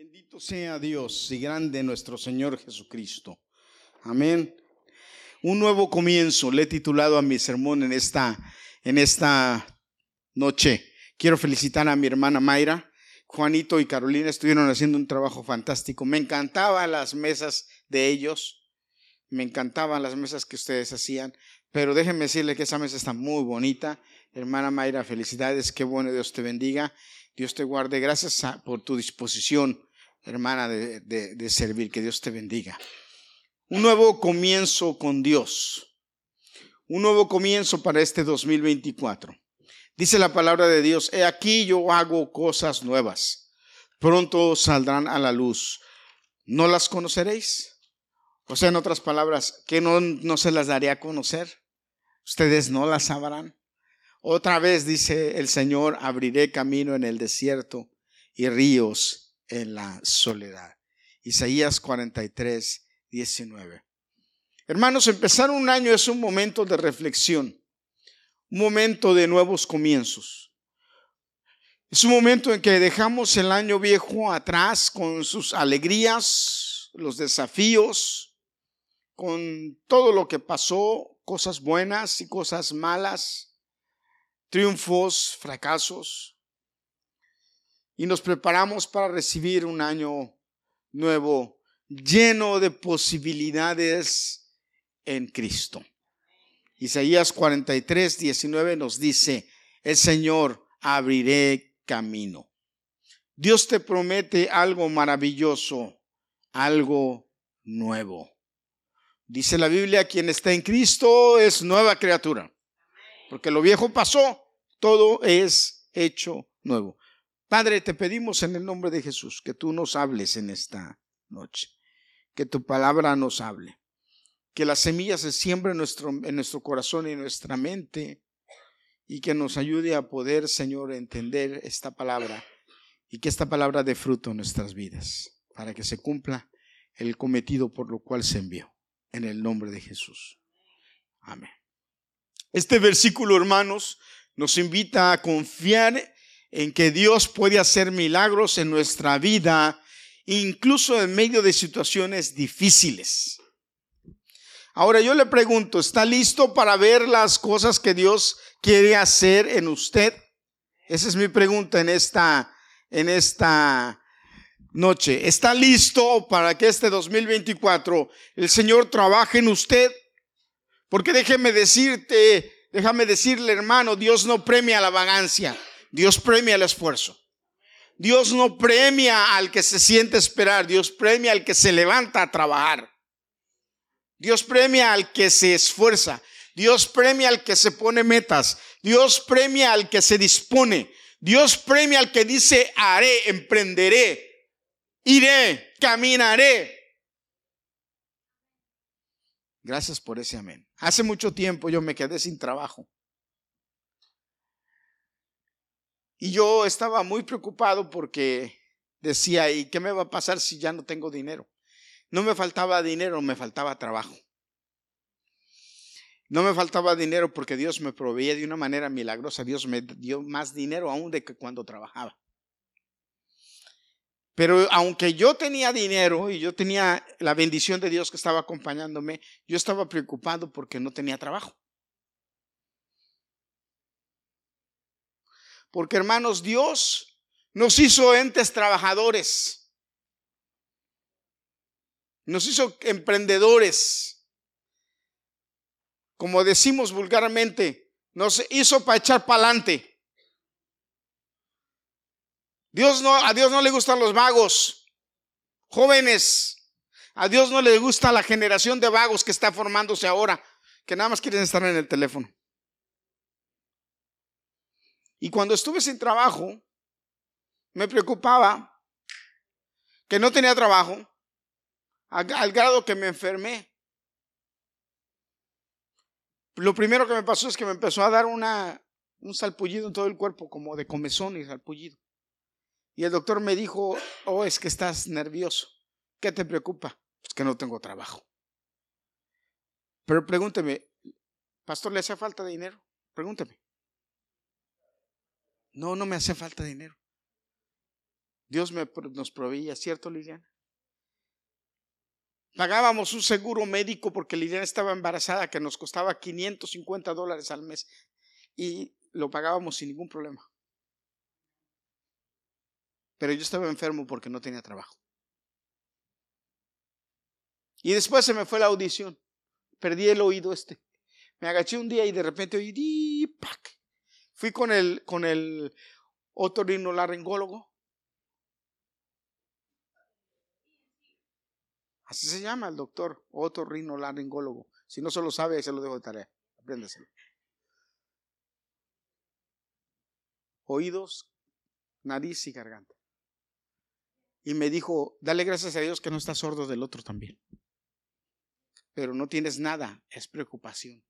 Bendito sea Dios y grande nuestro Señor Jesucristo. Amén. Un nuevo comienzo, le he titulado a mi sermón en esta, en esta noche. Quiero felicitar a mi hermana Mayra. Juanito y Carolina estuvieron haciendo un trabajo fantástico. Me encantaban las mesas de ellos. Me encantaban las mesas que ustedes hacían. Pero déjenme decirle que esa mesa está muy bonita. Hermana Mayra, felicidades. Qué bueno, Dios te bendiga. Dios te guarde. Gracias por tu disposición hermana, de, servir. Que Dios te bendiga. Un nuevo comienzo con Dios. Un nuevo comienzo para este 2024. Dice la palabra de Dios, he aquí yo hago cosas nuevas. Pronto saldrán a la luz. ¿No las conoceréis? O sea, en otras palabras, que no, no se las daré a conocer. Ustedes no las sabrán. Otra vez dice el Señor, abriré camino en el desierto y ríos en la soledad. Isaías 43, 19. Hermanos, empezar un año es un momento de reflexión, un momento de nuevos comienzos. Es un momento en que dejamos el año viejo atrás con sus alegrías, los desafíos, con todo lo que pasó, cosas buenas y cosas malas, triunfos, fracasos y nos preparamos para recibir un año nuevo lleno de posibilidades en Cristo. Isaías 43, 19 nos dice, el Señor abriré camino. Dios te promete algo maravilloso, algo nuevo. Dice la Biblia, quien está en Cristo es nueva criatura. Porque lo viejo pasó, todo es hecho nuevo. Padre, te pedimos en el nombre de Jesús que tú nos hables en esta noche, que tu palabra nos hable, que la semilla se siembre en nuestro, en nuestro corazón y en nuestra mente y que nos ayude a poder, Señor, entender esta palabra y que esta palabra dé fruto en nuestras vidas, para que se cumpla el cometido por lo cual se envió, en el nombre de Jesús. Amén. Este versículo, hermanos, nos invita a confiar en que Dios puede hacer milagros en nuestra vida, incluso en medio de situaciones difíciles. Ahora yo le pregunto, ¿está listo para ver las cosas que Dios quiere hacer en usted? Esa es mi pregunta en esta, en esta noche. ¿Está listo para que este 2024 el Señor trabaje en usted? Porque déjeme decirte, déjame decirle hermano, Dios no premia la vagancia. Dios premia el esfuerzo. Dios no premia al que se siente esperar, Dios premia al que se levanta a trabajar. Dios premia al que se esfuerza. Dios premia al que se pone metas. Dios premia al que se dispone. Dios premia al que dice, haré, emprenderé, iré, caminaré. Gracias por ese amén. Hace mucho tiempo yo me quedé sin trabajo. Y yo estaba muy preocupado porque decía, ¿y qué me va a pasar si ya no tengo dinero? No me faltaba dinero, me faltaba trabajo. No me faltaba dinero porque Dios me proveía de una manera milagrosa. Dios me dio más dinero aún de que cuando trabajaba. Pero aunque yo tenía dinero y yo tenía la bendición de Dios que estaba acompañándome, yo estaba preocupado porque no tenía trabajo. Porque hermanos, Dios nos hizo entes trabajadores. Nos hizo emprendedores. Como decimos vulgarmente, nos hizo para echar para adelante. Dios no, a Dios no le gustan los vagos. Jóvenes, a Dios no le gusta la generación de vagos que está formándose ahora, que nada más quieren estar en el teléfono. Y cuando estuve sin trabajo, me preocupaba que no tenía trabajo, al, grado que me enfermé. Lo primero que me pasó es que me empezó a dar un salpullido en todo el cuerpo, como de comezón y salpullido. Y el doctor me dijo, oh, es que estás nervioso. ¿Qué te preocupa? Pues que no tengo trabajo. Pero pregúnteme, pastor, ¿le hace falta dinero? Pregúnteme. No, no me hace falta dinero. Dios nos proveía, ¿cierto, Liliana? Pagábamos un seguro médico porque Liliana estaba embarazada que nos costaba 550 dólares al mes y lo pagábamos sin ningún problema. Pero yo estaba enfermo porque no tenía trabajo. Y después se me fue la audición. Perdí el oído este. Me agaché un día y de repente oí ¡pac! Fui con el, con el otorrinolaringólogo. Así se llama el doctor otorrinolaringólogo. Si no se lo sabe, se lo dejo de tarea. Apréndeselo. Oídos, nariz y garganta. Y me dijo, dale gracias a Dios que no estás sordo del otro también. Pero no tienes nada, es preocupación.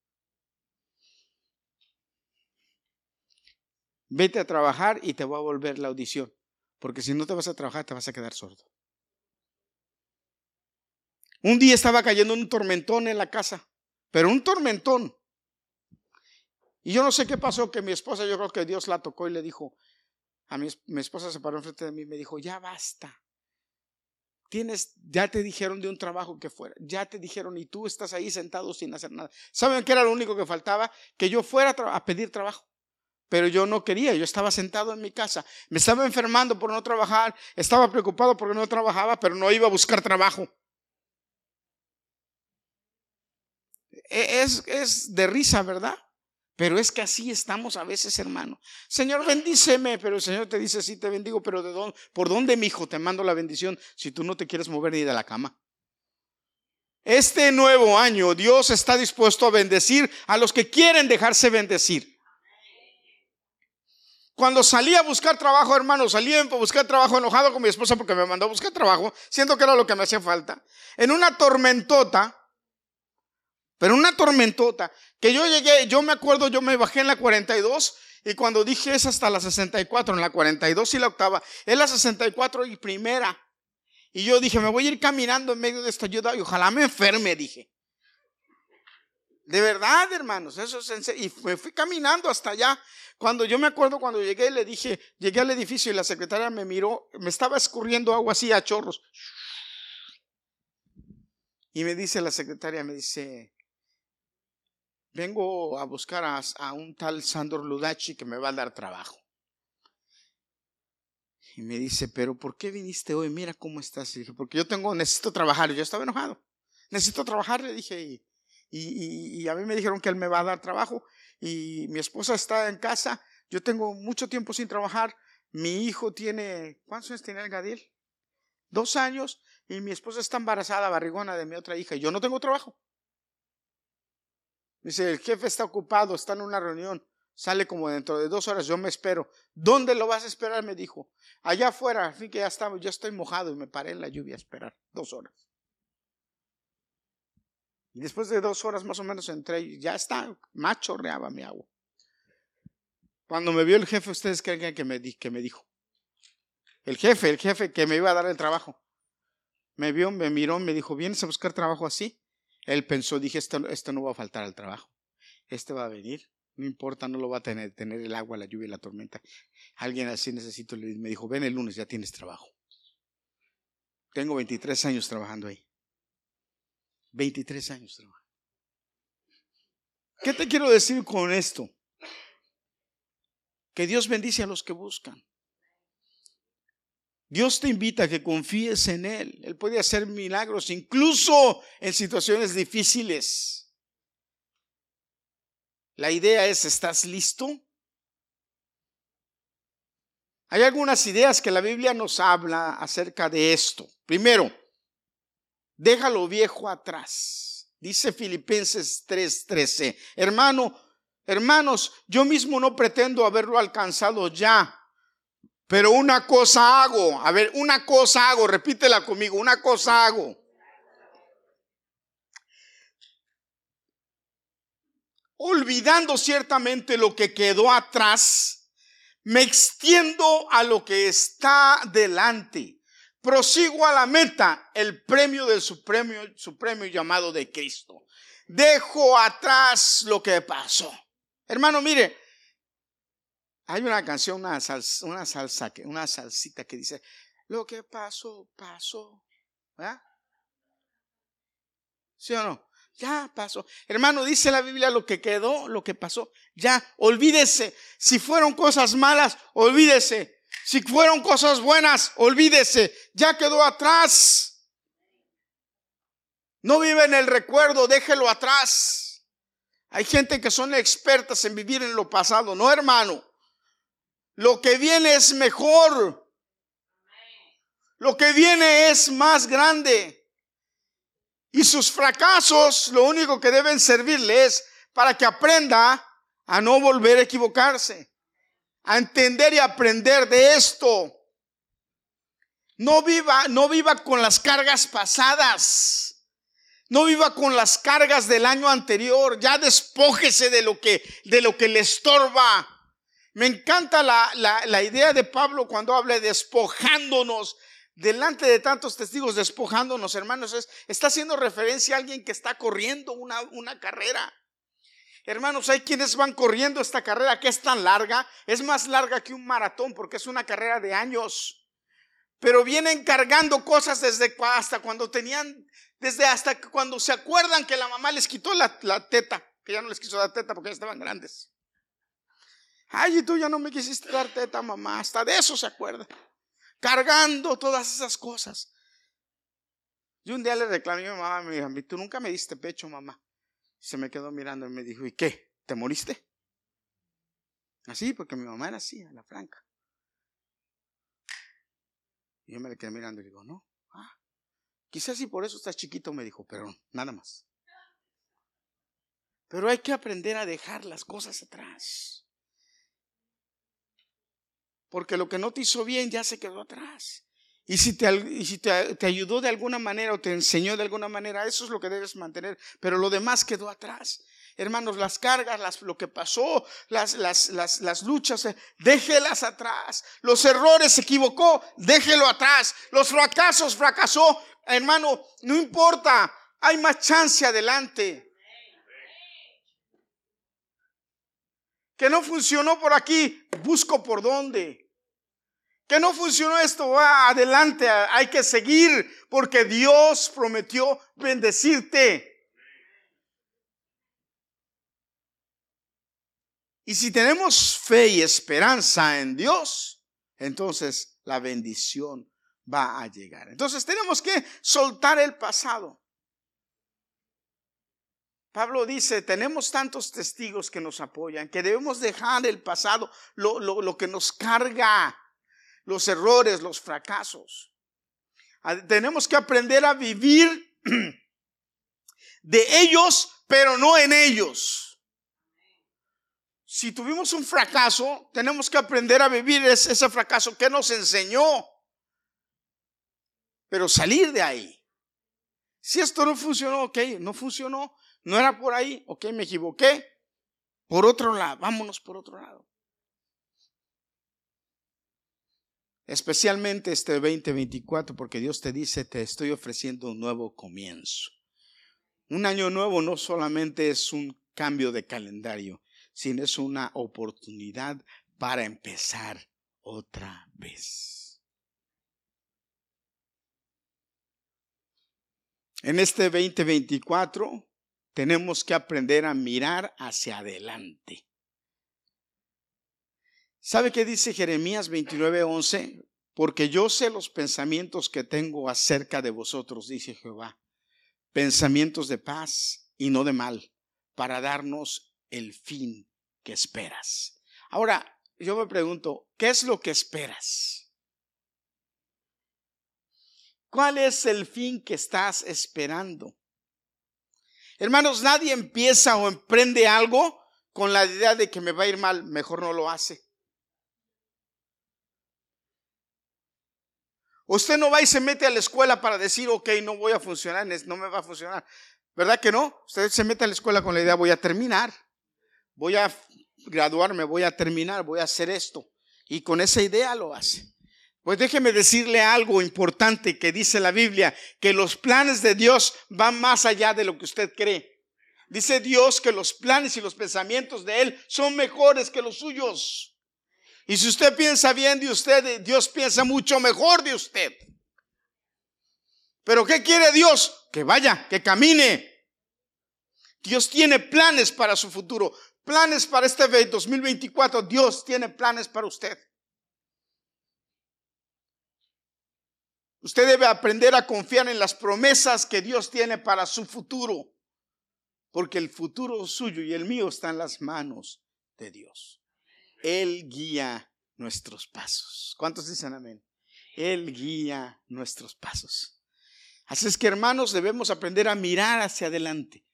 Vete a trabajar y te va a volver la audición, porque si no te vas a trabajar te vas a quedar sordo. Un día estaba cayendo un tormentón en la casa, pero un tormentón. Y yo no sé qué pasó, que mi esposa, yo creo que Dios la tocó y le dijo, a mi, mi esposa se paró enfrente de mí y me dijo, ya basta. Tienes, ya te dijeron de un trabajo que fuera, ya te dijeron y tú estás ahí sentado sin hacer nada. ¿Saben qué era lo único que faltaba? Que yo fuera a pedir trabajo. Pero yo no quería, yo estaba sentado en mi casa, me estaba enfermando por no trabajar, estaba preocupado porque no trabajaba, pero no iba a buscar trabajo. E, es, es de risa, ¿verdad? Pero es que así estamos a veces, hermano. Señor, bendíceme, pero el Señor te dice, sí, te bendigo, pero ¿de dónde, ¿por dónde, mi hijo, te mando la bendición si tú no te quieres mover ni de la cama? Este nuevo año Dios está dispuesto a bendecir a los que quieren dejarse bendecir. Cuando salí a buscar trabajo, hermano, salí a buscar trabajo enojado con mi esposa porque me mandó a buscar trabajo, siendo que era lo que me hacía falta. En una tormentota, pero una tormentota, que yo llegué, yo me acuerdo, yo me bajé en la 42 y cuando dije es hasta la 64, en la 42 y la octava, es la 64 y primera. Y yo dije, me voy a ir caminando en medio de esta ayuda y ojalá me enferme, dije. De verdad, hermanos, eso es en Y me fui caminando hasta allá. Cuando yo me acuerdo cuando llegué, le dije, llegué al edificio y la secretaria me miró, me estaba escurriendo agua así a chorros. Y me dice la secretaria, me dice, vengo a buscar a, un tal Sandor Ludachi que me va a dar trabajo. Y me dice, pero ¿por qué viniste hoy? Mira cómo estás. Y dije, porque yo tengo, necesito trabajar. Y yo estaba enojado. Necesito trabajar, le dije. Y, y, a mí me dijeron que él me va a dar trabajo. Y mi esposa está en casa. Yo tengo mucho tiempo sin trabajar. Mi hijo tiene, ¿cuántos años tiene el Gadiel? Dos años. Y mi esposa está embarazada, barrigona de mi otra hija. Y yo no tengo trabajo. Dice, el jefe está ocupado, está en una reunión, sale como dentro de dos horas, yo me espero. ¿Dónde lo vas a esperar? Me dijo. Allá afuera, así que ya estaba, yo estoy mojado y me paré en la lluvia a esperar dos horas. Y después de dos horas más o menos entré y ya está, macho reaba mi agua. Cuando me vio el jefe, ustedes creen que me, que me dijo. El jefe, el jefe que me iba a dar el trabajo. Me vio, me miró, me dijo, ¿vienes a buscar trabajo así? Él pensó, dije, esto, esto no va a faltar al trabajo. Este va a venir. No importa, no lo va a tener, tener el agua, la lluvia la tormenta. Alguien así necesito, me dijo, ven el lunes, ya tienes trabajo. Tengo 23 años trabajando ahí. 23 años trabajando. ¿Qué te quiero decir con esto? Que Dios bendice a los que buscan. Dios te invita a que confíes en Él. Él puede hacer milagros incluso en situaciones difíciles. La idea es, ¿estás listo? Hay algunas ideas que la Biblia nos habla acerca de esto. Primero, déjalo viejo atrás. Dice Filipenses 3:13. Hermano, hermanos, yo mismo no pretendo haberlo alcanzado ya pero una cosa hago, a ver, una cosa hago, repítela conmigo, una cosa hago. Olvidando ciertamente lo que quedó atrás, me extiendo a lo que está delante. Prosigo a la meta, el premio del supremo, supremo llamado de Cristo. Dejo atrás lo que pasó. Hermano, mire, hay una canción, una, salsa, una salsa, una salsita que dice, Lo que pasó, pasó. ¿Verdad? ¿Sí o no? Ya pasó. Hermano, dice la Biblia lo que quedó, lo que pasó. Ya, olvídese. Si fueron cosas malas, olvídese. Si fueron cosas buenas, olvídese. Ya quedó atrás. No vive en el recuerdo, déjelo atrás. Hay gente que son expertas en vivir en lo pasado. No, hermano. Lo que viene es mejor. Lo que viene es más grande. Y sus fracasos lo único que deben servirle es para que aprenda a no volver a equivocarse, a entender y aprender de esto. No viva, no viva con las cargas pasadas. No viva con las cargas del año anterior. Ya despójese de lo que, de lo que le estorba. Me encanta la, la, la idea de Pablo cuando habla de despojándonos delante de tantos testigos despojándonos, hermanos, es, está haciendo referencia a alguien que está corriendo una, una carrera. Hermanos, hay quienes van corriendo esta carrera que es tan larga, es más larga que un maratón porque es una carrera de años. Pero vienen cargando cosas desde hasta cuando tenían, desde hasta cuando se acuerdan que la mamá les quitó la, teta, que ya no les quiso dar teta porque ya estaban grandes. Ay, y tú ya no me quisiste dar teta, mamá, hasta de eso se acuerda cargando todas esas cosas. Y un día le reclamé a mi mamá, me dijo, tú nunca me diste pecho, mamá. Se me quedó mirando y me dijo, ¿y qué? ¿Te moriste? Así, porque mi mamá era así, a la franca. Y yo me le quedé mirando y digo, no, ah, quizás si por eso estás chiquito, me dijo, pero nada más. Pero hay que aprender a dejar las cosas atrás. Porque lo que no te hizo bien ya se quedó atrás. Y si, te, ayudó de alguna manera o te enseñó de alguna manera, eso es lo que debes mantener. Pero lo demás quedó atrás. Hermanos, las cargas, las, lo que pasó, las, las, las, las luchas, eh, déjelas atrás. Los errores se equivocó, déjelo atrás. Los fracasos fracasó. Hermano, no importa, hay más chance adelante. Que no funcionó por aquí, busco por dónde. Que no funcionó esto, va adelante, hay que seguir porque Dios prometió bendecirte. Y si tenemos fe y esperanza en Dios, entonces la bendición va a llegar. Entonces tenemos que soltar el pasado. Pablo dice, tenemos tantos testigos que nos apoyan, que debemos dejar el pasado, lo, lo, que nos carga, los errores, los fracasos. Tenemos que aprender a vivir de ellos, pero no en ellos. Si tuvimos un fracaso, tenemos que aprender a vivir ese fracaso que nos enseñó, pero salir de ahí. Si esto no funcionó, ok, no funcionó, no era por ahí, ok, me equivoqué. Por otro lado, vámonos por otro lado. Especialmente este 2024, porque Dios te dice, te estoy ofreciendo un nuevo comienzo. Un año nuevo no solamente es un cambio de calendario, sino es una oportunidad para empezar otra vez. En este 2024 tenemos que aprender a mirar hacia adelante. ¿Sabe qué dice Jeremías 29:11? Porque yo sé los pensamientos que tengo acerca de vosotros, dice Jehová. Pensamientos de paz y no de mal, para darnos el fin que esperas. Ahora, yo me pregunto, ¿qué es lo que esperas? ¿Cuál es el fin que estás esperando? Hermanos, nadie empieza o emprende algo con la idea de que me va a ir mal, mejor no lo hace. Usted no va y se mete a la escuela para decir, ok, no voy a funcionar, no me va a funcionar. ¿Verdad que no? Usted se mete a la escuela con la idea, voy a terminar, voy a graduarme, voy a terminar, voy a hacer esto. Y con esa idea lo hace. Pues déjeme decirle algo importante que dice la Biblia, que los planes de Dios van más allá de lo que usted cree. Dice Dios que los planes y los pensamientos de Él son mejores que los suyos. Y si usted piensa bien de usted, Dios piensa mucho mejor de usted. Pero ¿qué quiere Dios? Que vaya, que camine. Dios tiene planes para su futuro, planes para este 2024. Dios tiene planes para usted. Usted debe aprender a confiar en las promesas que Dios tiene para su futuro, porque el futuro suyo y el mío está en las manos de Dios. Él guía nuestros pasos. ¿Cuántos dicen amén? Él guía nuestros pasos. Así es que hermanos, debemos aprender a mirar hacia adelante.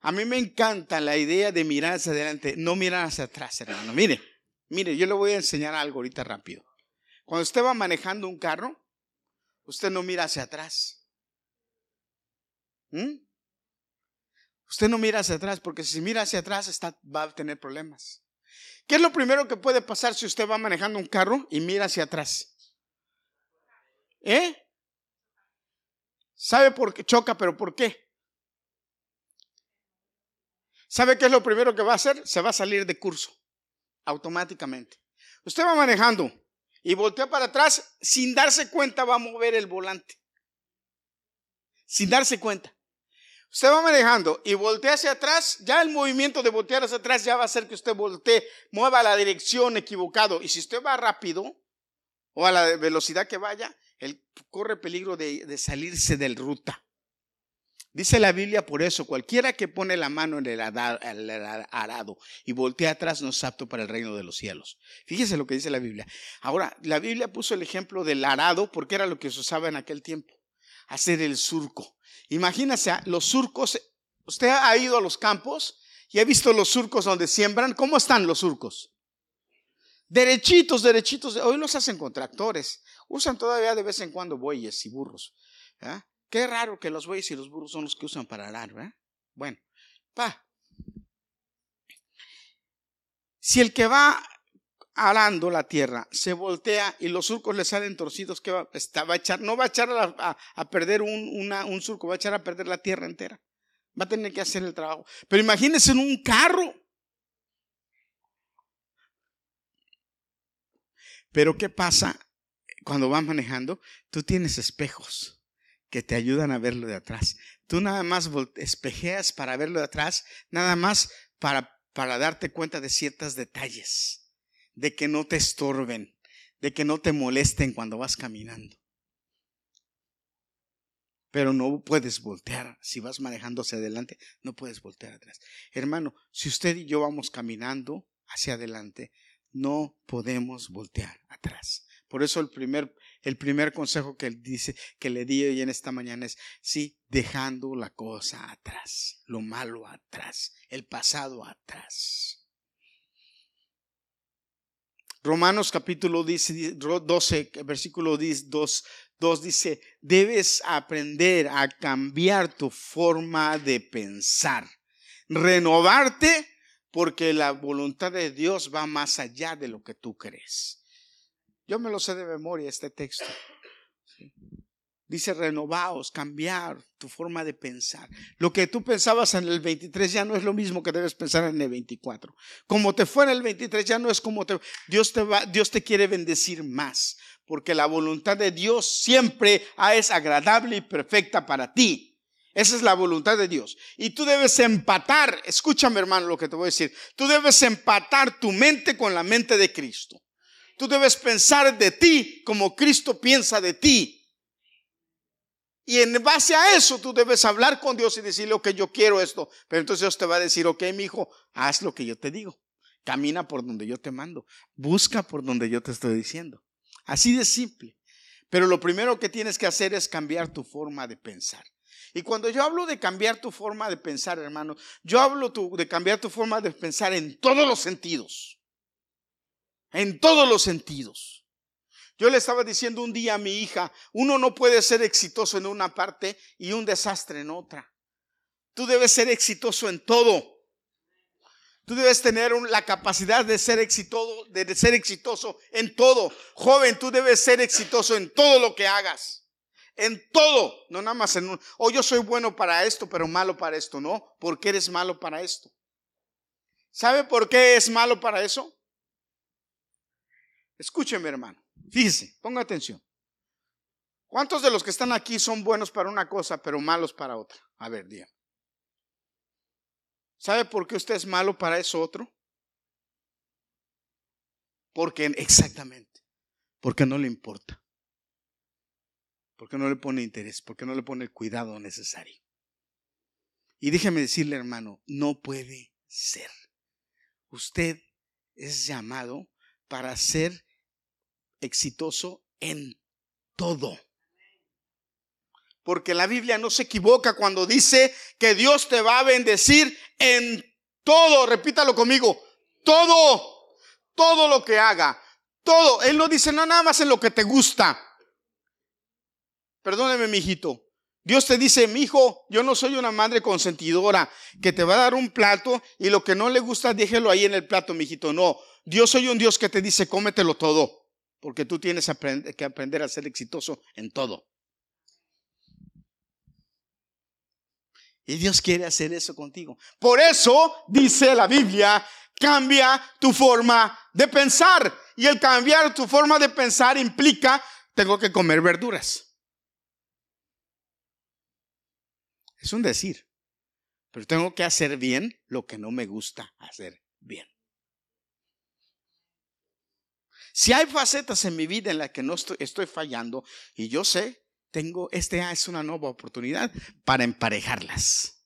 A mí me encanta la idea de mirar hacia adelante, no mirar hacia atrás, hermano. Mire, mire, yo le voy a enseñar algo ahorita rápido. Cuando usted va manejando un carro, usted no mira hacia atrás. ¿Mm? Usted no mira hacia atrás porque si mira hacia atrás va a tener problemas. ¿Qué es lo primero que puede pasar si usted va manejando un carro y mira hacia atrás? ¿Eh? ¿Sabe por qué choca, pero por qué? ¿Sabe qué es lo primero que va a hacer? Se va a salir de curso automáticamente. Usted va manejando y voltea para atrás, sin darse cuenta va a mover el volante. Sin darse cuenta. Usted va manejando y voltea hacia atrás, ya el movimiento de voltear hacia atrás ya va a hacer que usted voltee, mueva la dirección equivocado. Y si usted va rápido o a la velocidad que vaya, él corre peligro de, de salirse del ruta. Dice la Biblia por eso, cualquiera que pone la mano en el arado y voltea atrás no es apto para el reino de los cielos. Fíjese lo que dice la Biblia. Ahora, la Biblia puso el ejemplo del arado porque era lo que se usaba en aquel tiempo, hacer el surco. Imagínese, los surcos, usted ha ido a los campos y ha visto los surcos donde siembran. ¿Cómo están los surcos? Derechitos, derechitos. Hoy los hacen con tractores. Usan todavía de vez en cuando bueyes y burros. ¿ah? Qué raro que los bueyes y los burros son los que usan para arar. Bueno, pa. Si el que va arando la tierra se voltea y los surcos le salen torcidos, ¿qué va, va a echar? No va a echar a, perder un, un surco, va a echar a perder la tierra entera. Va a tener que hacer el trabajo. Pero imagínense en un carro. Pero ¿qué pasa cuando vas manejando? Tú tienes espejos que te ayudan a verlo de atrás. Tú nada más espejeas para verlo de atrás, nada más para, para darte cuenta de ciertos detalles, de que no te estorben, de que no te molesten cuando vas caminando. Pero no puedes voltear. Si vas manejando hacia adelante, no puedes voltear atrás. Hermano, si usted y yo vamos caminando hacia adelante, no podemos voltear atrás. Por eso el primer, el primer consejo que, dice, que le di hoy en esta mañana es, sí, dejando la cosa atrás, lo malo atrás, el pasado atrás. Romanos capítulo 12, versículo 2, 2 dice, debes aprender a cambiar tu forma de pensar, renovarte porque la voluntad de Dios va más allá de lo que tú crees. Yo me lo sé de memoria este texto. Dice renovaos, cambiar tu forma de pensar. Lo que tú pensabas en el 23 ya no es lo mismo que debes pensar en el 24. Como te fue en el 23 ya no es como te Dios te va Dios te quiere bendecir más, porque la voluntad de Dios siempre es agradable y perfecta para ti. Esa es la voluntad de Dios. Y tú debes empatar, escúchame hermano lo que te voy a decir, tú debes empatar tu mente con la mente de Cristo. Tú debes pensar de ti como Cristo piensa de ti. Y en base a eso tú debes hablar con Dios y decirle, que yo quiero esto. Pero entonces Dios te va a decir, ok, mi hijo, haz lo que yo te digo. Camina por donde yo te mando. Busca por donde yo te estoy diciendo. Así de simple. Pero lo primero que tienes que hacer es cambiar tu forma de pensar. Y cuando yo hablo de cambiar tu forma de pensar, hermano, yo hablo de cambiar tu forma de pensar en todos los sentidos en todos los sentidos. Yo le estaba diciendo un día a mi hija, uno no puede ser exitoso en una parte y un desastre en otra. Tú debes ser exitoso en todo. Tú debes tener la capacidad de ser exitoso, de ser exitoso en todo. Joven, tú debes ser exitoso en todo lo que hagas. En todo, no nada más en un, oh, yo soy bueno para esto, pero malo para esto, no, porque eres malo para esto. ¿Sabe por qué es malo para eso? Escúcheme, hermano. Fíjese, ponga atención. ¿Cuántos de los que están aquí son buenos para una cosa, pero malos para otra? A ver, dígame. ¿Sabe por qué usted es malo para eso otro? Porque exactamente, porque no le importa. Porque no le pone interés, porque no le pone el cuidado necesario. Y déjeme decirle, hermano, no puede ser. Usted es llamado para ser exitoso en todo. Porque la Biblia no se equivoca cuando dice que Dios te va a bendecir en todo. Repítalo conmigo. Todo. Todo lo que haga. Todo. Él no dice no nada más en lo que te gusta. Perdóneme, mi hijito. Dios te dice, mi hijo, yo no soy una madre consentidora que te va a dar un plato y lo que no le gusta, déjelo ahí en el plato, mi hijito. No, Dios soy un Dios que te dice, cómetelo todo, porque tú tienes que aprender a ser exitoso en todo. Y Dios quiere hacer eso contigo. Por eso dice la Biblia, cambia tu forma de pensar. Y el cambiar tu forma de pensar implica, tengo que comer verduras. Es un decir. Pero tengo que hacer bien lo que no me gusta hacer bien. Si hay facetas en mi vida en las que no estoy, fallando y yo sé, tengo, este es una nueva oportunidad para emparejarlas.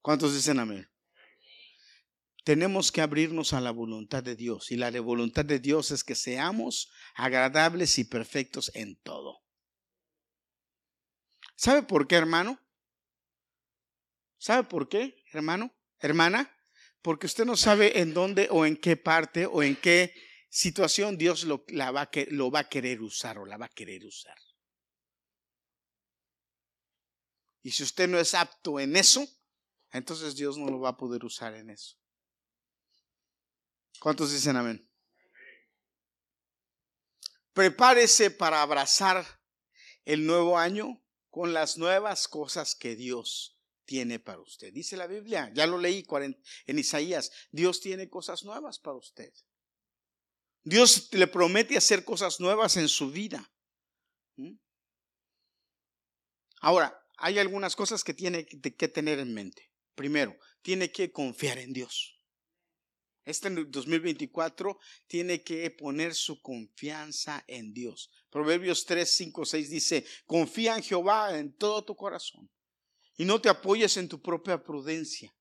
¿Cuántos dicen amén? Tenemos que abrirnos a la voluntad de Dios y la voluntad de Dios es que seamos agradables y perfectos en todo. ¿Sabe por qué, hermano? ¿Sabe por qué, hermano? Hermana, porque usted no sabe en dónde o en qué parte o en qué situación Dios lo, la va, va a querer usar o la va a querer usar. Y si usted no es apto en eso, entonces Dios no lo va a poder usar en eso. ¿Cuántos dicen amén? Prepárese para abrazar el nuevo año con las nuevas cosas que Dios tiene para usted. Dice la Biblia, ya lo leí en Isaías, Dios tiene cosas nuevas para usted. Dios le promete hacer cosas nuevas en su vida. ¿Mm? Ahora, hay algunas cosas que tiene que tener en mente. Primero, tiene que confiar en Dios. Este 2024 tiene que poner su confianza en Dios. Proverbios 3, 5, 6 dice, confía en Jehová en todo tu corazón y no te apoyes en tu propia prudencia.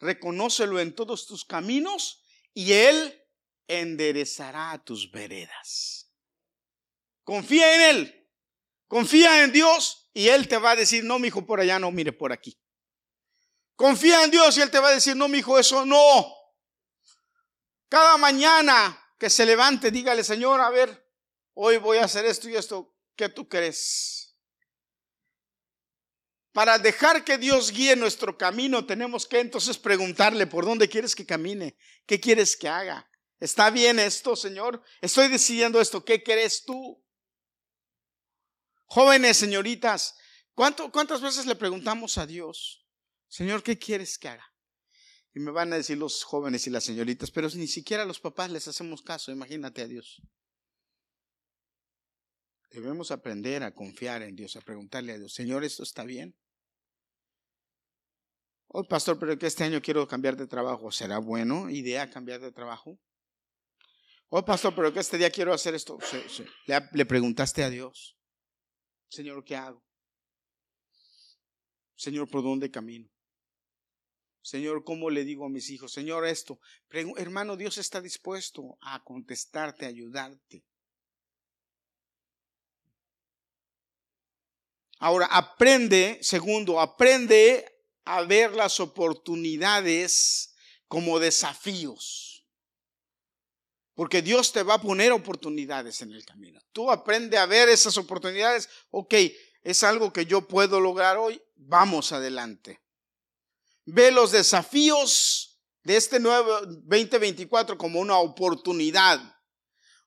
Reconócelo en todos tus caminos y Él enderezará tus veredas. Confía en Él, confía en Dios y Él te va a decir, no, mi hijo, por allá no, mire por aquí. Confía en Dios y Él te va a decir, no, mi hijo, eso no. Cada mañana que se levante, dígale, Señor, a ver, hoy voy a hacer esto y esto. ¿Qué tú crees? Para dejar que Dios guíe nuestro camino, tenemos que entonces preguntarle por dónde quieres que camine, qué quieres que haga. ¿Está bien esto, Señor? Estoy decidiendo esto, ¿qué crees tú? Jóvenes, señoritas, ¿cuántas veces le preguntamos a Dios, Señor, ¿qué quieres que haga? Y me van a decir los jóvenes y las señoritas, pero ni siquiera los papás les hacemos caso, imagínate a Dios. Debemos aprender a confiar en Dios, a preguntarle a Dios, Señor, ¿esto está bien? Oh, pastor, pero que este año quiero cambiar de trabajo. ¿Será bueno idea cambiar de trabajo? Oh, pastor, pero que este día quiero hacer esto. Le, le preguntaste a Dios, Señor, ¿qué hago? Señor, ¿por dónde camino? Señor, ¿cómo le digo a mis hijos? Señor, esto. Hermano, Dios está dispuesto a contestarte, a ayudarte. Ahora, aprende, segundo, aprende a ver las oportunidades como desafíos. Porque Dios te va a poner oportunidades en el camino. Tú aprende a ver esas oportunidades. Ok, es algo que yo puedo lograr hoy. Vamos adelante ve los desafíos de este nuevo 2024 como una oportunidad.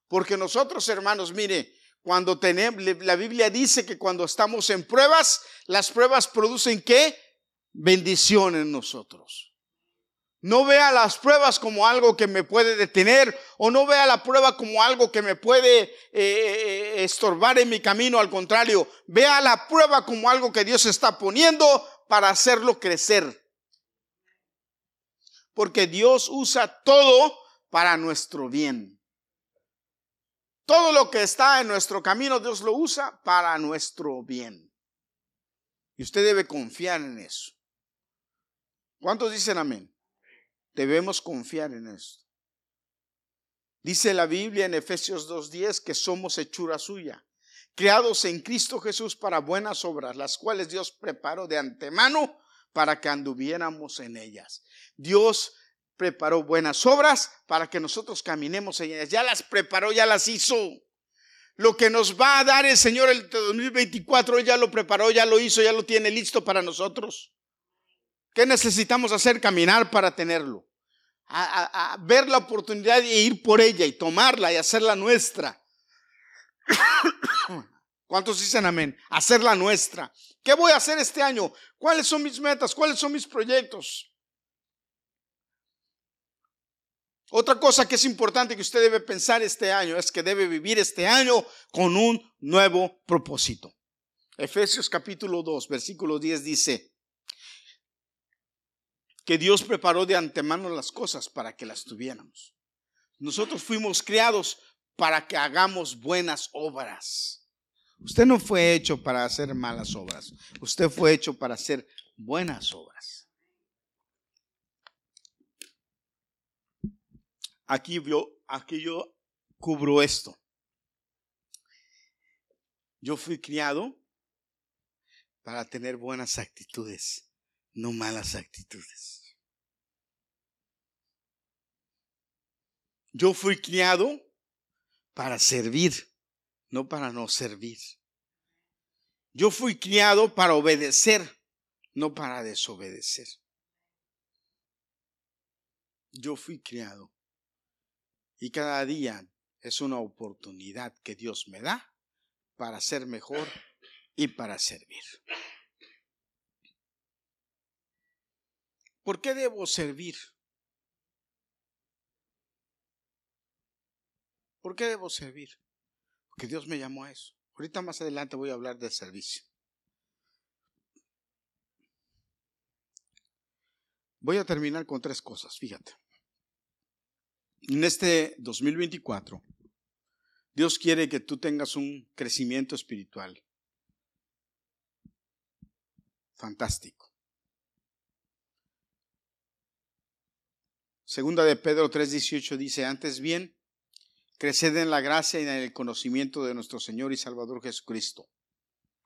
Porque nosotros, hermanos, mire, cuando tenemos, la Biblia dice que cuando estamos en pruebas, las pruebas producen qué? Bendición en nosotros. No vea las pruebas como algo que me puede detener o no vea la prueba como algo que me puede eh, eh, estorbar en mi camino. Al contrario, vea la prueba como algo que Dios está poniendo para hacerlo crecer. Porque Dios usa todo para nuestro bien. Todo lo que está en nuestro camino, Dios lo usa para nuestro bien. Y usted debe confiar en eso. ¿Cuántos dicen amén? Debemos confiar en esto. Dice la Biblia en Efesios 2.10 que somos hechura suya, creados en Cristo Jesús para buenas obras, las cuales Dios preparó de antemano para que anduviéramos en ellas. Dios preparó buenas obras para que nosotros caminemos en ellas. Ya las preparó, ya las hizo. Lo que nos va a dar el Señor el 2024, Él ya lo preparó, ya lo hizo, ya lo tiene listo para nosotros. ¿Qué necesitamos hacer? Caminar para tenerlo. A, ver la oportunidad e ir por ella y tomarla y hacerla nuestra. ¿Cuántos dicen amén? Hacerla nuestra. ¿Qué voy a hacer este año? ¿Cuáles son mis metas? ¿Cuáles son mis proyectos? Otra cosa que es importante que usted debe pensar este año es que debe vivir este año con un nuevo propósito. Efesios capítulo 2, versículo 10 dice, que Dios preparó de antemano las cosas para que las tuviéramos. Nosotros fuimos criados para que hagamos buenas obras. Usted no fue hecho para hacer malas obras. Usted fue hecho para hacer buenas obras. Aquí yo, aquí yo cubro esto. Yo fui criado para tener buenas actitudes no malas actitudes. Yo fui criado para servir, no para no servir. Yo fui criado para obedecer, no para desobedecer. Yo fui criado y cada día es una oportunidad que Dios me da para ser mejor y para servir. ¿Por qué debo servir? ¿Por qué debo servir? Porque Dios me llamó a eso. Ahorita más adelante voy a hablar del servicio. Voy a terminar con tres cosas, fíjate. En este 2024, Dios quiere que tú tengas un crecimiento espiritual fantástico. Segunda de Pedro 3:18 dice, antes bien, creced en la gracia y en el conocimiento de nuestro Señor y Salvador Jesucristo.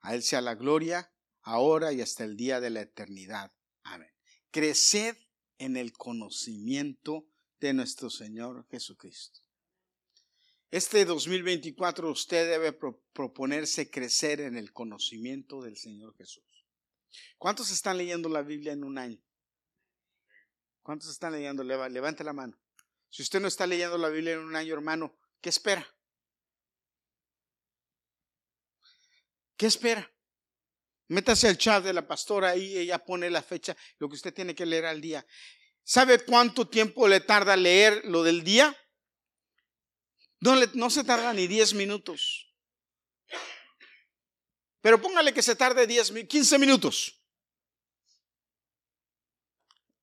A Él sea la gloria, ahora y hasta el día de la eternidad. Amén. Creced en el conocimiento de nuestro Señor Jesucristo. Este 2024 usted debe proponerse crecer en el conocimiento del Señor Jesús. ¿Cuántos están leyendo la Biblia en un año? ¿Cuántos están leyendo? Levante la mano. Si usted no está leyendo la Biblia en un año, hermano, ¿qué espera? ¿Qué espera? Métase al chat de la pastora ahí, ella pone la fecha, lo que usted tiene que leer al día. ¿Sabe cuánto tiempo le tarda leer lo del día? No, no se tarda ni 10 minutos. Pero póngale que se tarde 10, 15 minutos.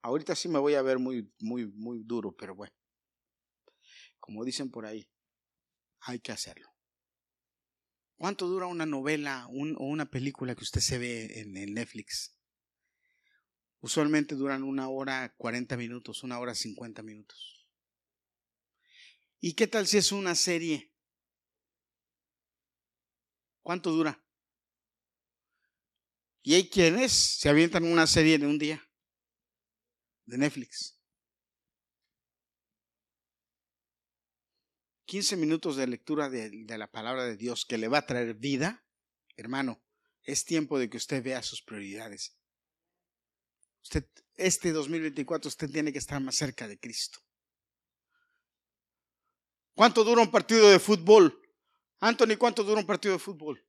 Ahorita sí me voy a ver muy, muy, muy duro, pero bueno. Como dicen por ahí, hay que hacerlo. ¿Cuánto dura una novela o una película que usted se ve en, en Netflix? Usualmente duran una hora 40 minutos, una hora 50 minutos. ¿Y qué tal si es una serie? ¿Cuánto dura? Y hay quienes se avientan una serie en un día de Netflix. 15 minutos de lectura de, de, la palabra de Dios que le va a traer vida, hermano, es tiempo de que usted vea sus prioridades. Este 2024, usted tiene que estar más cerca de Cristo. ¿Cuánto dura un partido de fútbol? Anthony, ¿cuánto dura un partido de fútbol?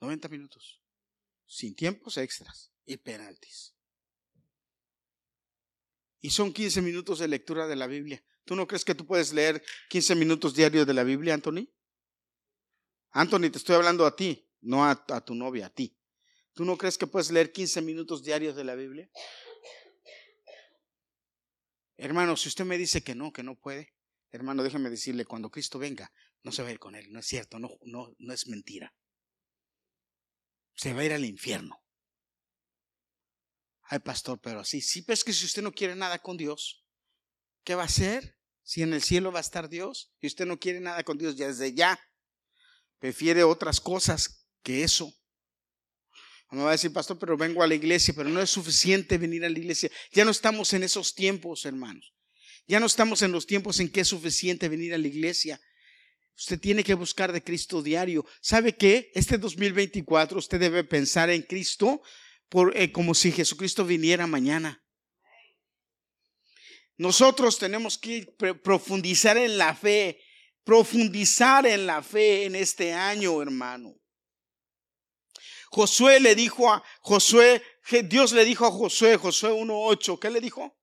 90 minutos, sin tiempos extras y penaltis. Y son 15 minutos de lectura de la Biblia. ¿Tú no crees que tú puedes leer 15 minutos diarios de la Biblia, Anthony? Anthony, te estoy hablando a ti, no a, a tu novia, a ti. ¿Tú no crees que puedes leer 15 minutos diarios de la Biblia? Hermano, si usted me dice que no, que no puede, hermano, déjeme decirle, cuando Cristo venga, no se va a ir con él, no es cierto, no, no, no es mentira. Se va a ir al infierno. Ay, pastor, pero así, sí, pero es que si usted no quiere nada con Dios, ¿qué va a hacer? Si en el cielo va a estar Dios y usted no quiere nada con Dios ya desde ya, prefiere otras cosas que eso. Me va a decir, pastor, pero vengo a la iglesia, pero no es suficiente venir a la iglesia. Ya no estamos en esos tiempos, hermanos. Ya no estamos en los tiempos en que es suficiente venir a la iglesia. Usted tiene que buscar de Cristo diario. ¿Sabe qué? Este 2024 usted debe pensar en Cristo por, eh, como si Jesucristo viniera mañana. Nosotros tenemos que profundizar en la fe, profundizar en la fe en este año, hermano. Josué le dijo a Josué, Dios le dijo a Josué, Josué 1.8, ¿qué le dijo?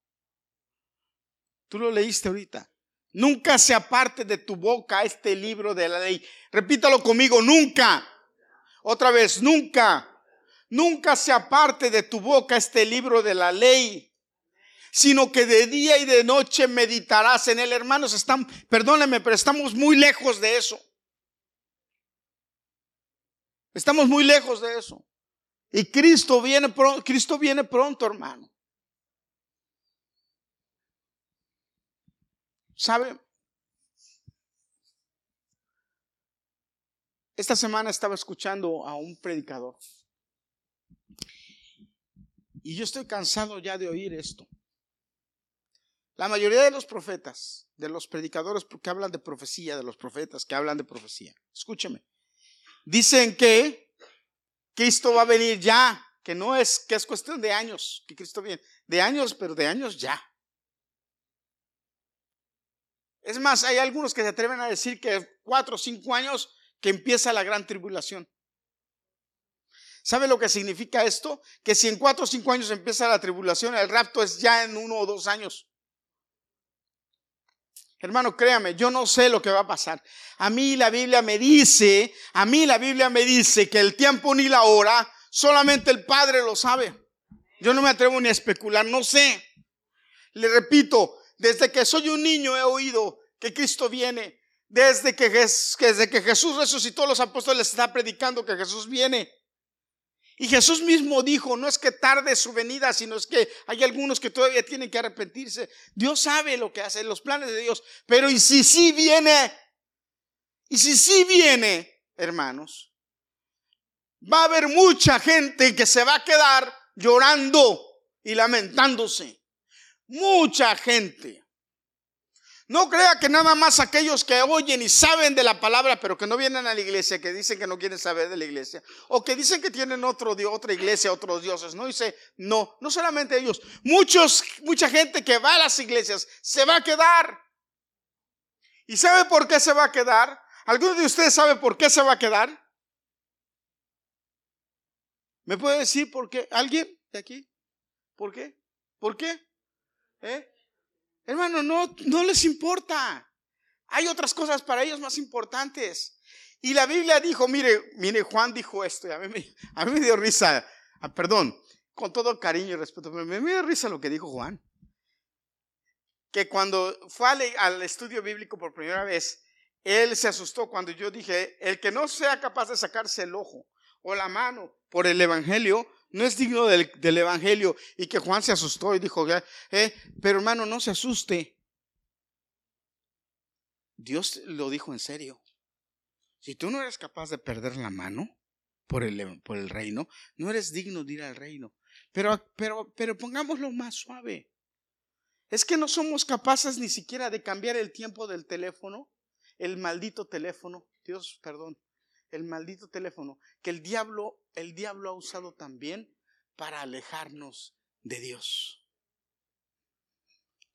Tú lo leíste ahorita. Nunca se aparte de tu boca este libro de la ley. Repítalo conmigo, nunca. Otra vez, nunca. Nunca se aparte de tu boca este libro de la ley sino que de día y de noche meditarás en él. Hermanos, están, perdónenme, pero estamos muy lejos de eso. Estamos muy lejos de eso. Y Cristo viene pronto, Cristo viene pronto, hermano. ¿Sabe? Esta semana estaba escuchando a un predicador. Y yo estoy cansado ya de oír esto. La mayoría de los profetas, de los predicadores que hablan de profecía, de los profetas que hablan de profecía, escúcheme, dicen que Cristo va a venir ya, que no es, que es cuestión de años, que Cristo viene, de años, pero de años ya. Es más, hay algunos que se atreven a decir que cuatro o cinco años que empieza la gran tribulación. ¿Sabe lo que significa esto? Que si en cuatro o cinco años empieza la tribulación, el rapto es ya en uno o dos años. Hermano, créame, yo no sé lo que va a pasar. A mí la Biblia me dice, a mí la Biblia me dice que el tiempo ni la hora, solamente el Padre lo sabe. Yo no me atrevo ni a especular, no sé. Le repito, desde que soy un niño he oído que Cristo viene. Desde que, desde que Jesús resucitó, los apóstoles están predicando que Jesús viene. Y Jesús mismo dijo, no es que tarde su venida, sino es que hay algunos que todavía tienen que arrepentirse. Dios sabe lo que hace, los planes de Dios. Pero y si sí viene, y si sí viene, hermanos, va a haber mucha gente que se va a quedar llorando y lamentándose. Mucha gente. No crea que nada más aquellos que oyen y saben de la palabra, pero que no vienen a la iglesia, que dicen que no quieren saber de la iglesia, o que dicen que tienen otro, otra iglesia, otros dioses. No dice, no, no solamente ellos. Muchos, mucha gente que va a las iglesias se va a quedar. ¿Y sabe por qué se va a quedar? ¿Alguno de ustedes sabe por qué se va a quedar? ¿Me puede decir por qué? ¿Alguien de aquí? ¿Por qué? ¿Por qué? ¿Eh? Hermano, no, no les importa. Hay otras cosas para ellos más importantes. Y la Biblia dijo, mire, mire, Juan dijo esto, y a mí, me, a dio risa, ah, perdón, con todo cariño y respeto, me, me dio risa lo que dijo Juan. Que cuando fue al estudio bíblico por primera vez, él se asustó cuando yo dije, el que no sea capaz de sacarse el ojo o la mano por el Evangelio, no es digno del, Evangelio. Y que Juan se asustó y dijo, eh, pero hermano, no se asuste. Dios lo dijo en serio. Si tú no eres capaz de perder la mano por el, por el reino, no eres digno de ir al reino. Pero, pero, pero pongámoslo más suave. Es que no somos capaces ni siquiera de cambiar el tiempo del teléfono, el maldito teléfono. Dios, perdón, el maldito teléfono que el diablo, el diablo ha usado también para alejarnos de Dios.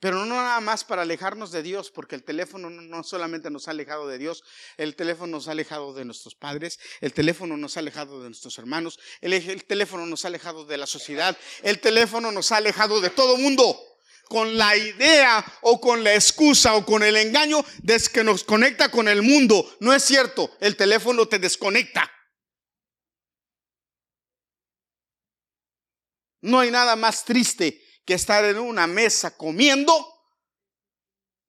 Pero no nada más para alejarnos de Dios, porque el teléfono no solamente nos ha alejado de Dios, el teléfono nos ha alejado de nuestros padres, el teléfono nos ha alejado de nuestros hermanos, el, el teléfono nos ha alejado de la sociedad, el teléfono nos ha alejado de todo mundo. Con la idea o con la excusa o con el engaño de que nos conecta con el mundo. No es cierto, el teléfono te desconecta. No hay nada más triste que estar en una mesa comiendo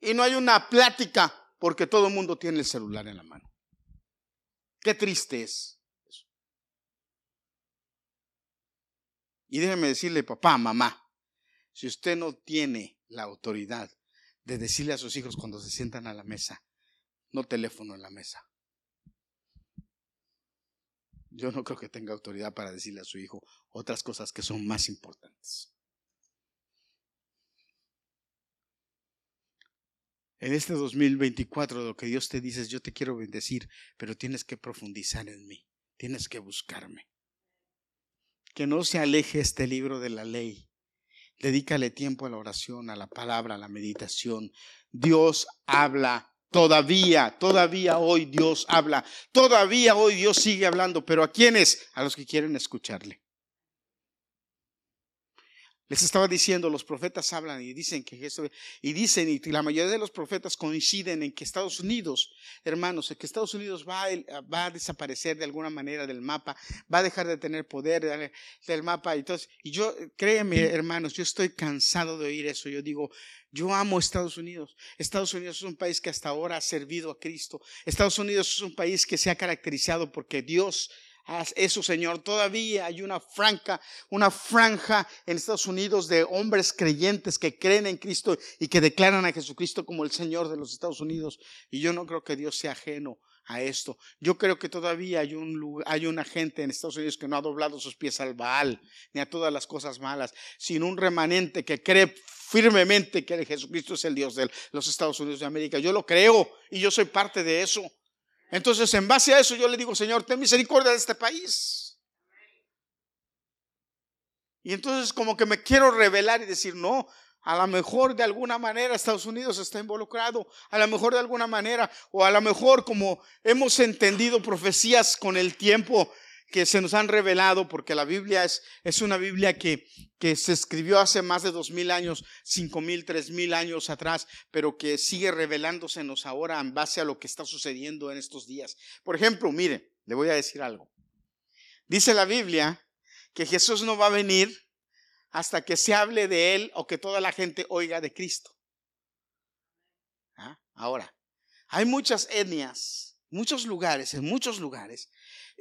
y no hay una plática porque todo el mundo tiene el celular en la mano. Qué triste es. Y déjeme decirle, papá, mamá, si usted no tiene la autoridad de decirle a sus hijos cuando se sientan a la mesa, no teléfono en la mesa. Yo no creo que tenga autoridad para decirle a su hijo otras cosas que son más importantes. En este 2024 lo que Dios te dice es, yo te quiero bendecir, pero tienes que profundizar en mí, tienes que buscarme. Que no se aleje este libro de la ley. Dedícale tiempo a la oración, a la palabra, a la meditación. Dios habla todavía, todavía hoy Dios habla, todavía hoy Dios sigue hablando, pero ¿a quiénes? A los que quieren escucharle. Les estaba diciendo, los profetas hablan y dicen que eso, y dicen, y la mayoría de los profetas coinciden en que Estados Unidos, hermanos, que Estados Unidos va a, desaparecer de alguna manera del mapa, va a dejar de tener poder del mapa. Entonces, y yo, créeme, hermanos, yo estoy cansado de oír eso. Yo digo, yo amo Estados Unidos. Estados Unidos es un país que hasta ahora ha servido a Cristo. Estados Unidos es un país que se ha caracterizado porque Dios Eso, Señor. Todavía hay una franca, una franja en Estados Unidos de hombres creyentes que creen en Cristo y que declaran a Jesucristo como el Señor de los Estados Unidos. Y yo no creo que Dios sea ajeno a esto. Yo creo que todavía hay un hay una gente en Estados Unidos que no ha doblado sus pies al Baal ni a todas las cosas malas, sino un remanente que cree firmemente que Jesucristo es el Dios de los Estados Unidos de América. Yo lo creo y yo soy parte de eso. Entonces, en base a eso, yo le digo, Señor, ten misericordia de este país. Y entonces como que me quiero revelar y decir, no, a lo mejor de alguna manera Estados Unidos está involucrado, a lo mejor de alguna manera, o a lo mejor como hemos entendido profecías con el tiempo, que se nos han revelado, porque la Biblia es, es una Biblia que, que se escribió hace más de dos mil años, cinco mil, tres mil años atrás, pero que sigue revelándosenos ahora en base a lo que está sucediendo en estos días. Por ejemplo, mire, le voy a decir algo. Dice la Biblia que Jesús no va a venir hasta que se hable de Él o que toda la gente oiga de Cristo. ¿Ah? Ahora, hay muchas etnias, muchos lugares, en muchos lugares,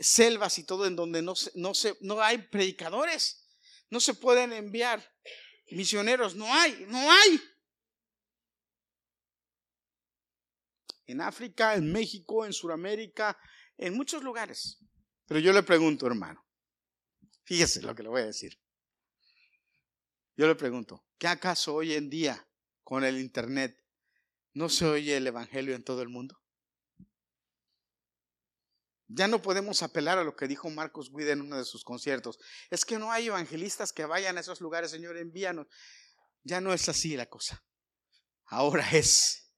selvas y todo en donde no, no, se, no hay predicadores, no se pueden enviar misioneros, no hay, no hay. En África, en México, en Sudamérica, en muchos lugares. Pero yo le pregunto, hermano, fíjese lo que le voy a decir. Yo le pregunto, ¿qué acaso hoy en día con el Internet no se oye el Evangelio en todo el mundo? Ya no podemos apelar a lo que dijo Marcos Guida en uno de sus conciertos. Es que no hay evangelistas que vayan a esos lugares, Señor, envíanos. Ya no es así la cosa. Ahora es.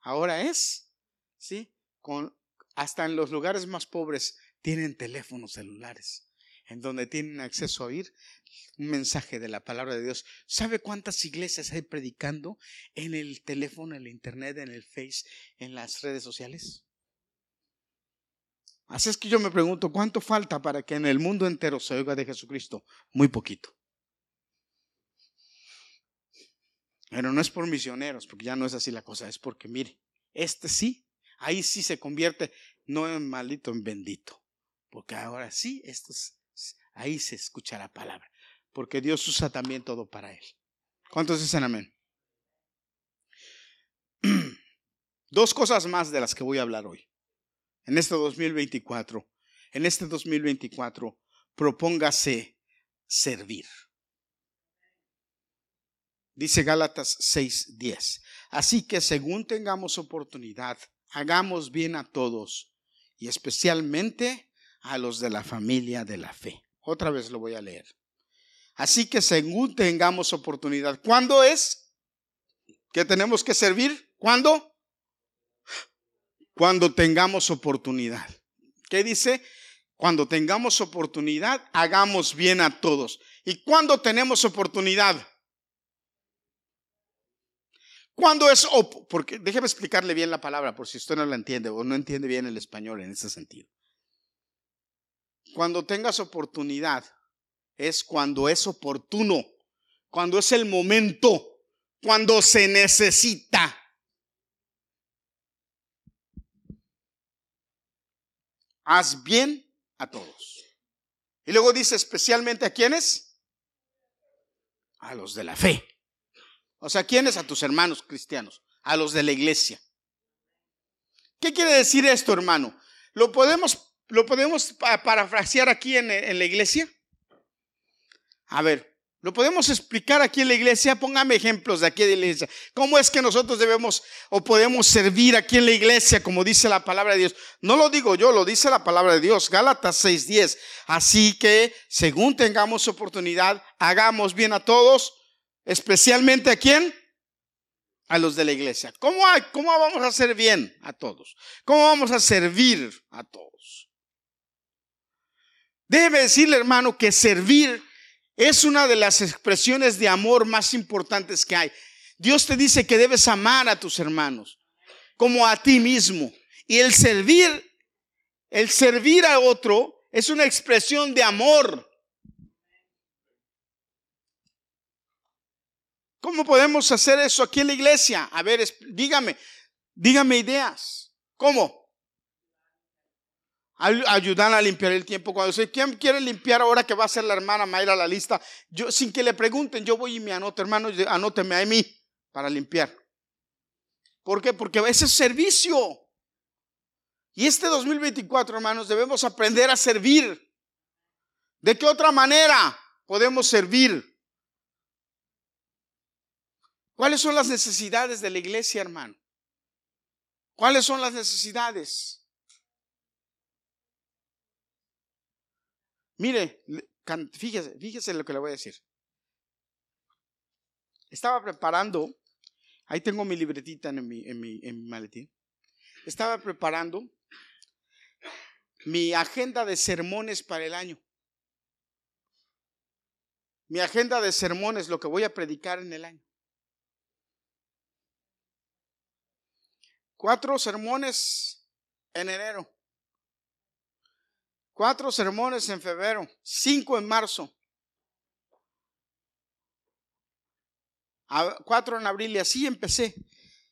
Ahora es. ¿Sí? Con, hasta en los lugares más pobres tienen teléfonos celulares en donde tienen acceso a oír un mensaje de la palabra de Dios. ¿Sabe cuántas iglesias hay predicando en el teléfono, en el internet, en el Face, en las redes sociales? Así es que yo me pregunto, ¿cuánto falta para que en el mundo entero se oiga de Jesucristo? Muy poquito. Pero no es por misioneros, porque ya no es así la cosa, es porque, mire, este sí, ahí sí se convierte no en maldito, en bendito. Porque ahora sí, esto ahí se escucha la palabra. Porque Dios usa también todo para él. ¿Cuántos dicen amén? Dos cosas más de las que voy a hablar hoy en este 2024, en este 2024, propóngase servir. Dice Gálatas 6:10. Así que según tengamos oportunidad, hagamos bien a todos y especialmente a los de la familia de la fe. Otra vez lo voy a leer. Así que según tengamos oportunidad, ¿cuándo es que tenemos que servir? ¿Cuándo? Cuando tengamos oportunidad. ¿Qué dice? Cuando tengamos oportunidad, hagamos bien a todos. ¿Y cuando tenemos oportunidad? ¿Cuándo es porque déjeme explicarle bien la palabra por si usted no la entiende o no entiende bien el español en ese sentido. Cuando tengas oportunidad es cuando es oportuno, cuando es el momento, cuando se necesita. Haz bien a todos. Y luego dice especialmente a quienes? A los de la fe. O sea, ¿quiénes? A tus hermanos cristianos, a los de la iglesia. ¿Qué quiere decir esto, hermano? ¿Lo podemos, lo podemos parafrasear aquí en, en la iglesia? A ver, ¿Lo podemos explicar aquí en la iglesia? Póngame ejemplos de aquí de la iglesia. ¿Cómo es que nosotros debemos o podemos servir aquí en la iglesia como dice la palabra de Dios? No lo digo yo, lo dice la palabra de Dios. Gálatas 6:10. Así que, según tengamos oportunidad, hagamos bien a todos, especialmente a quién? A los de la iglesia. ¿Cómo, ¿Cómo vamos a hacer bien a todos? ¿Cómo vamos a servir a todos? Debe decirle, hermano, que servir es una de las expresiones de amor más importantes que hay. Dios te dice que debes amar a tus hermanos como a ti mismo. Y el servir, el servir a otro es una expresión de amor. ¿Cómo podemos hacer eso aquí en la iglesia? A ver, dígame, dígame ideas. ¿Cómo? Ayudar a limpiar el tiempo. Cuando se ¿quién quiere limpiar ahora que va a ser la hermana Mayra la lista? Yo, sin que le pregunten, yo voy y me anoto, hermano, anóteme a mí para limpiar. ¿Por qué? Porque ese es servicio. Y este 2024, hermanos, debemos aprender a servir. ¿De qué otra manera podemos servir? ¿Cuáles son las necesidades de la iglesia, hermano? ¿Cuáles son las necesidades? Mire, fíjese, fíjese lo que le voy a decir. Estaba preparando, ahí tengo mi libretita en mi, en mi, en mi maletín. Estaba preparando mi agenda de sermones para el año. Mi agenda de sermones, lo que voy a predicar en el año. Cuatro sermones en enero. Cuatro sermones en febrero, cinco en marzo, cuatro en abril y así empecé.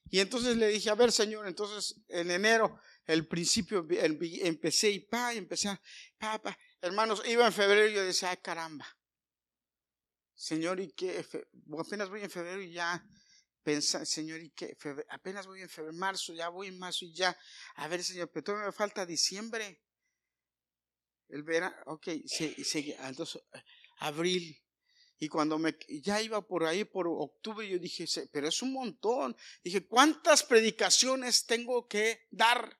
Y entonces le dije, a ver, Señor, entonces en enero, el principio, empecé y pa, empecé a, pa, pa. Hermanos, iba en febrero y yo decía, ay, caramba. Señor, ¿y qué? Apenas voy en febrero y ya pensé, Señor, ¿y qué? apenas voy en febrero, marzo, ya voy en marzo y ya. A ver, Señor, pero todavía me falta diciembre. El verano, ok, se, entonces abril. Y cuando me, ya iba por ahí, por octubre, yo dije, pero es un montón. Dije, ¿cuántas predicaciones tengo que dar?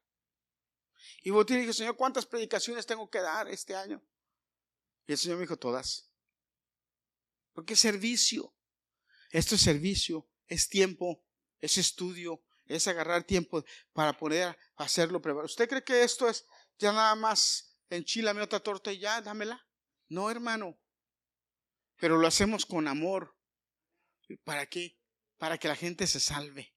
Y volteé y dije, Señor, ¿cuántas predicaciones tengo que dar este año? Y el Señor me dijo, todas. Porque es servicio. Esto es servicio, es tiempo, es estudio, es agarrar tiempo para poder hacerlo. ¿Usted cree que esto es ya nada más enchilame otra torta y ya, dámela. No, hermano. Pero lo hacemos con amor. ¿Para qué? Para que la gente se salve.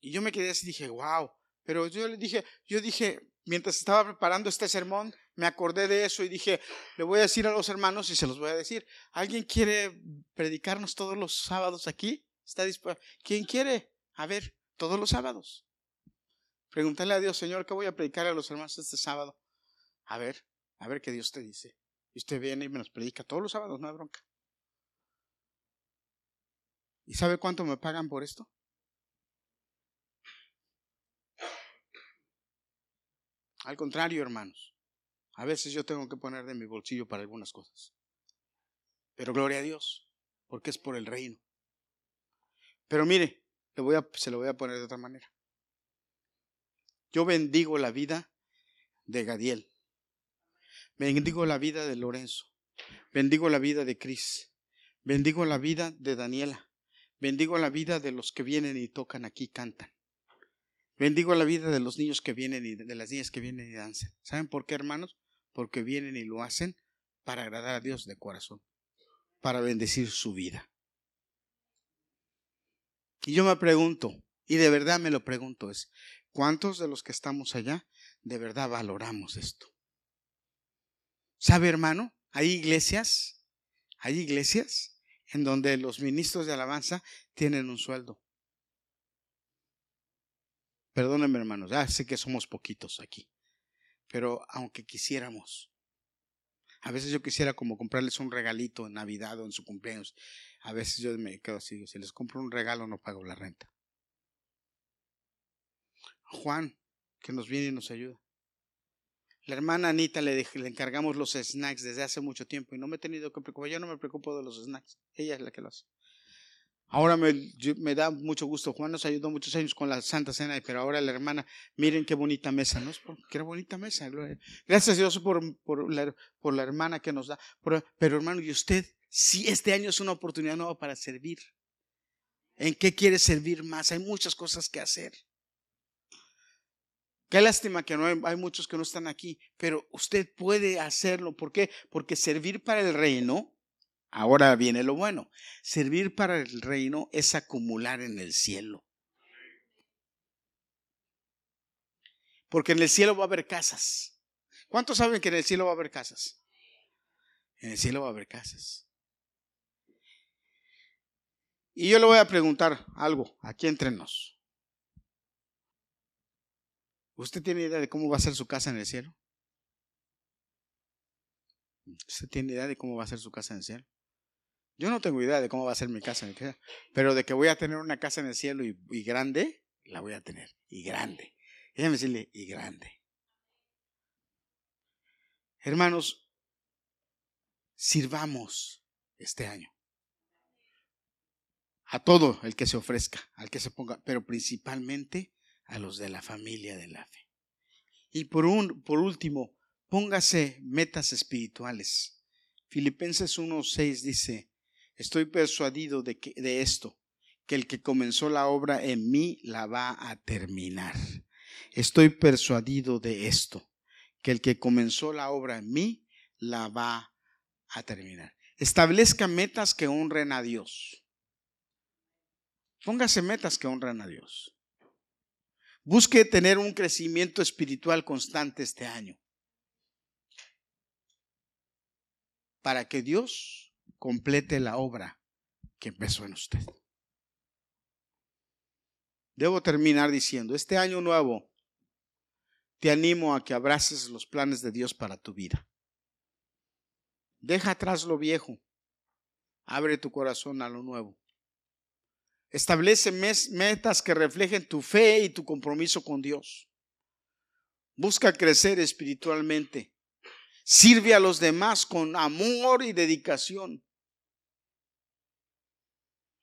Y yo me quedé así y dije, wow. Pero yo le dije, yo dije, mientras estaba preparando este sermón, me acordé de eso y dije, le voy a decir a los hermanos y se los voy a decir. ¿Alguien quiere predicarnos todos los sábados aquí? ¿Está dispuesto? ¿Quién quiere? A ver, todos los sábados. Pregúntale a Dios, Señor, ¿qué voy a predicar a los hermanos este sábado? A ver, a ver qué Dios te dice. Y usted viene y me los predica todos los sábados, no hay bronca. ¿Y sabe cuánto me pagan por esto? Al contrario, hermanos, a veces yo tengo que poner de mi bolsillo para algunas cosas. Pero gloria a Dios, porque es por el reino. Pero mire, le voy a, se lo voy a poner de otra manera. Yo bendigo la vida de Gadiel. Bendigo la vida de Lorenzo. Bendigo la vida de Cris. Bendigo la vida de Daniela. Bendigo la vida de los que vienen y tocan aquí, cantan. Bendigo la vida de los niños que vienen y de las niñas que vienen y danzan. ¿Saben por qué, hermanos? Porque vienen y lo hacen para agradar a Dios de corazón, para bendecir su vida. Y yo me pregunto, y de verdad me lo pregunto, es, ¿cuántos de los que estamos allá de verdad valoramos esto? ¿Sabe, hermano? Hay iglesias, hay iglesias en donde los ministros de alabanza tienen un sueldo. Perdónenme, hermanos, ya sé que somos poquitos aquí, pero aunque quisiéramos, a veces yo quisiera como comprarles un regalito en Navidad o en su cumpleaños. A veces yo me quedo así, si les compro un regalo no pago la renta. Juan, que nos viene y nos ayuda. La hermana Anita le, le encargamos los snacks desde hace mucho tiempo y no me he tenido que preocupar. Yo no me preocupo de los snacks. Ella es la que lo hace. Ahora me, da mucho gusto. Juan nos ayudó muchos años con la Santa Cena, pero ahora la hermana, miren qué bonita mesa, ¿no? Qué bonita mesa. Gracias a Dios por, por, la, por la hermana que nos da. pero hermano, ¿y usted? Si este año es una oportunidad nueva para servir. ¿En qué quiere servir más? Hay muchas cosas que hacer. Qué lástima que no hay, muchos que no están aquí, pero usted puede hacerlo. ¿Por qué? Porque servir para el reino Ahora viene lo bueno. Servir para el reino es acumular en el cielo. Porque en el cielo va a haber casas. ¿Cuántos saben que en el cielo va a haber casas? En el cielo va a haber casas. Y yo le voy a preguntar algo aquí entre nos. ¿Usted tiene idea de cómo va a ser su casa en el cielo? ¿Usted tiene idea de cómo va a ser su casa en el cielo? Yo no tengo idea de cómo va a ser mi casa en el cielo, pero de que voy a tener una casa en el cielo y, grande, la voy a tener. Y grande. Déjame decirle, y grande. Hermanos, sirvamos este año. A todo el que se ofrezca, al que se ponga, pero principalmente a los de la familia de la fe. Y por, un, por último, póngase metas espirituales. Filipenses 1.6 dice, Estoy persuadido de, que, de esto, que el que comenzó la obra en mí la va a terminar. Estoy persuadido de esto, que el que comenzó la obra en mí la va a terminar. Establezca metas que honren a Dios. Póngase metas que honren a Dios. Busque tener un crecimiento espiritual constante este año. Para que Dios complete la obra que empezó en usted. Debo terminar diciendo, este año nuevo te animo a que abraces los planes de Dios para tu vida. Deja atrás lo viejo, abre tu corazón a lo nuevo. Establece metas que reflejen tu fe y tu compromiso con Dios. Busca crecer espiritualmente. Sirve a los demás con amor y dedicación.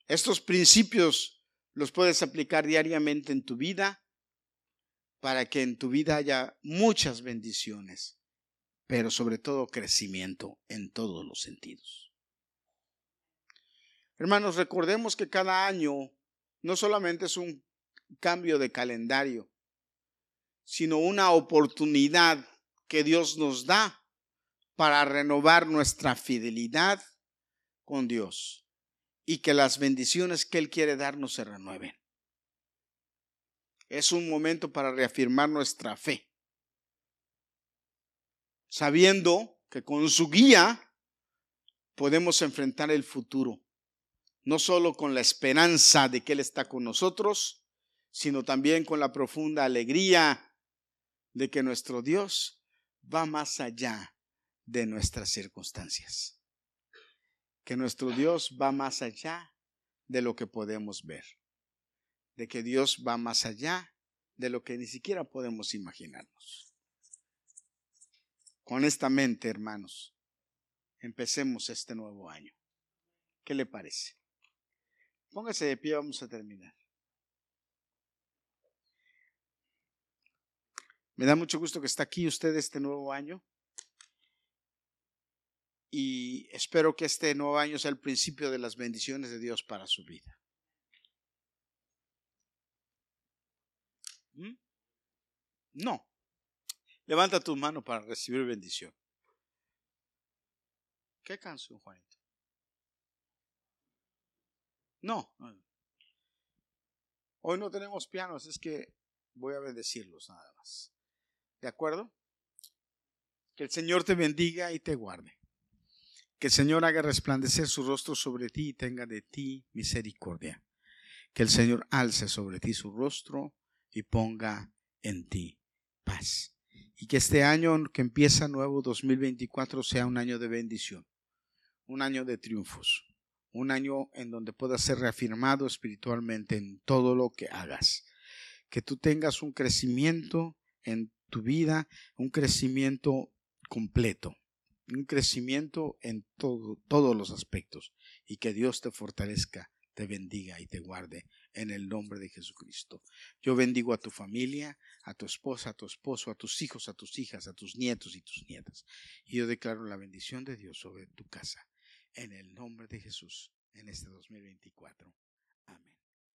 Estos principios los puedes aplicar diariamente en tu vida para que en tu vida haya muchas bendiciones, pero sobre todo crecimiento en todos los sentidos. Hermanos, recordemos que cada año no solamente es un cambio de calendario, sino una oportunidad que Dios nos da para renovar nuestra fidelidad con Dios y que las bendiciones que Él quiere darnos se renueven. Es un momento para reafirmar nuestra fe, sabiendo que con su guía podemos enfrentar el futuro, no solo con la esperanza de que Él está con nosotros, sino también con la profunda alegría de que nuestro Dios va más allá de nuestras circunstancias que nuestro Dios va más allá de lo que podemos ver, de que Dios va más allá de lo que ni siquiera podemos imaginarnos. Con esta mente, hermanos, empecemos este nuevo año. ¿Qué le parece? Póngase de pie, vamos a terminar. Me da mucho gusto que está aquí usted este nuevo año y espero que este nuevo año sea el principio de las bendiciones de Dios para su vida. ¿Mm? No. Levanta tu mano para recibir bendición. ¿Qué canción, Juanito? No. Hoy no tenemos pianos, es que voy a bendecirlos nada más. ¿De acuerdo? Que el Señor te bendiga y te guarde. Que el Señor haga resplandecer su rostro sobre ti y tenga de ti misericordia. Que el Señor alce sobre ti su rostro y ponga en ti paz. Y que este año que empieza nuevo 2024 sea un año de bendición, un año de triunfos, un año en donde puedas ser reafirmado espiritualmente en todo lo que hagas. Que tú tengas un crecimiento en tu vida, un crecimiento completo, un crecimiento en todo, todos los aspectos y que Dios te fortalezca, te bendiga y te guarde en el nombre de Jesucristo. Yo bendigo a tu familia, a tu esposa, a tu esposo, a tus hijos, a tus hijas, a tus nietos y tus nietas. Y yo declaro la bendición de Dios sobre tu casa en el nombre de Jesús en este 2024. Amén.